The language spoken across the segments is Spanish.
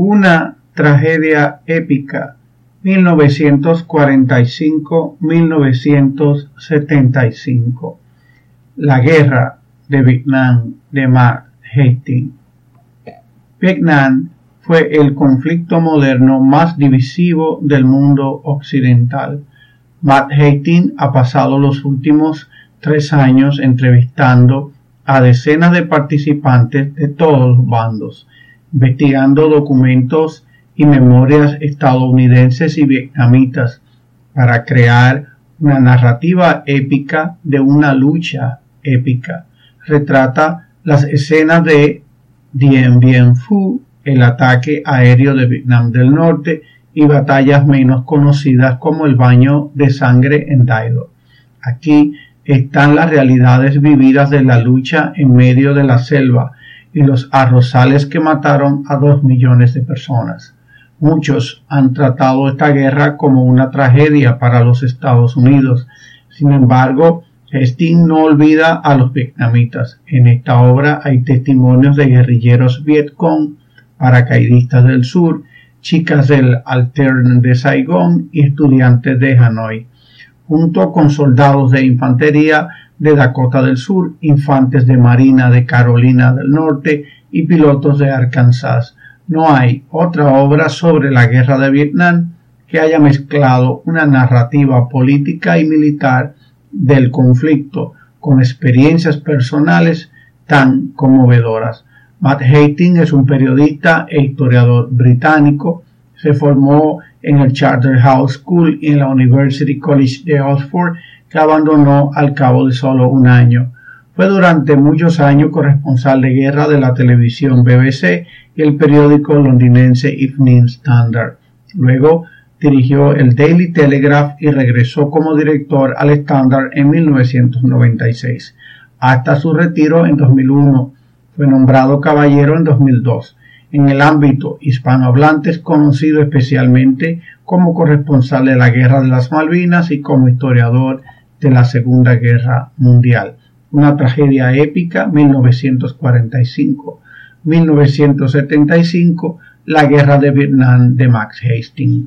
Una tragedia épica. 1945-1975 La guerra de Vietnam de Mark Hastings. Vietnam fue el conflicto moderno más divisivo del mundo occidental. Matt Hastings ha pasado los últimos tres años entrevistando a decenas de participantes de todos los bandos, investigando documentos y memorias estadounidenses y vietnamitas para crear una narrativa épica de una lucha épica. Retrata las escenas de Dien Bien Phu, el ataque aéreo de Vietnam del Norte y batallas menos conocidas como el baño de sangre en Daido. Aquí están las realidades vividas de la lucha en medio de la selva y los arrozales que mataron a dos millones de personas. Muchos han tratado esta guerra como una tragedia para los Estados Unidos. Sin embargo, Sting no olvida a los vietnamitas. En esta obra hay testimonios de guerrilleros Vietcong, paracaidistas del sur, chicas del Altern de Saigón y estudiantes de Hanoi junto con soldados de infantería de Dakota del Sur, infantes de Marina de Carolina del Norte y pilotos de Arkansas. No hay otra obra sobre la guerra de Vietnam que haya mezclado una narrativa política y militar del conflicto con experiencias personales tan conmovedoras. Matt Hastings es un periodista e historiador británico. Se formó en el Charterhouse School y en la University College de Oxford, que abandonó al cabo de solo un año. Fue durante muchos años corresponsal de guerra de la televisión BBC y el periódico londinense Evening Standard. Luego dirigió el Daily Telegraph y regresó como director al Standard en 1996. Hasta su retiro en 2001. Fue nombrado caballero en 2002 en el ámbito hispanohablante es conocido especialmente como corresponsal de la Guerra de las Malvinas y como historiador de la Segunda Guerra Mundial. Una tragedia épica, 1945-1975, la Guerra de Vietnam de Max Hastings.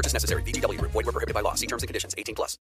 Purchase necessary. VGW. Void were prohibited by law. See terms and conditions. 18 plus.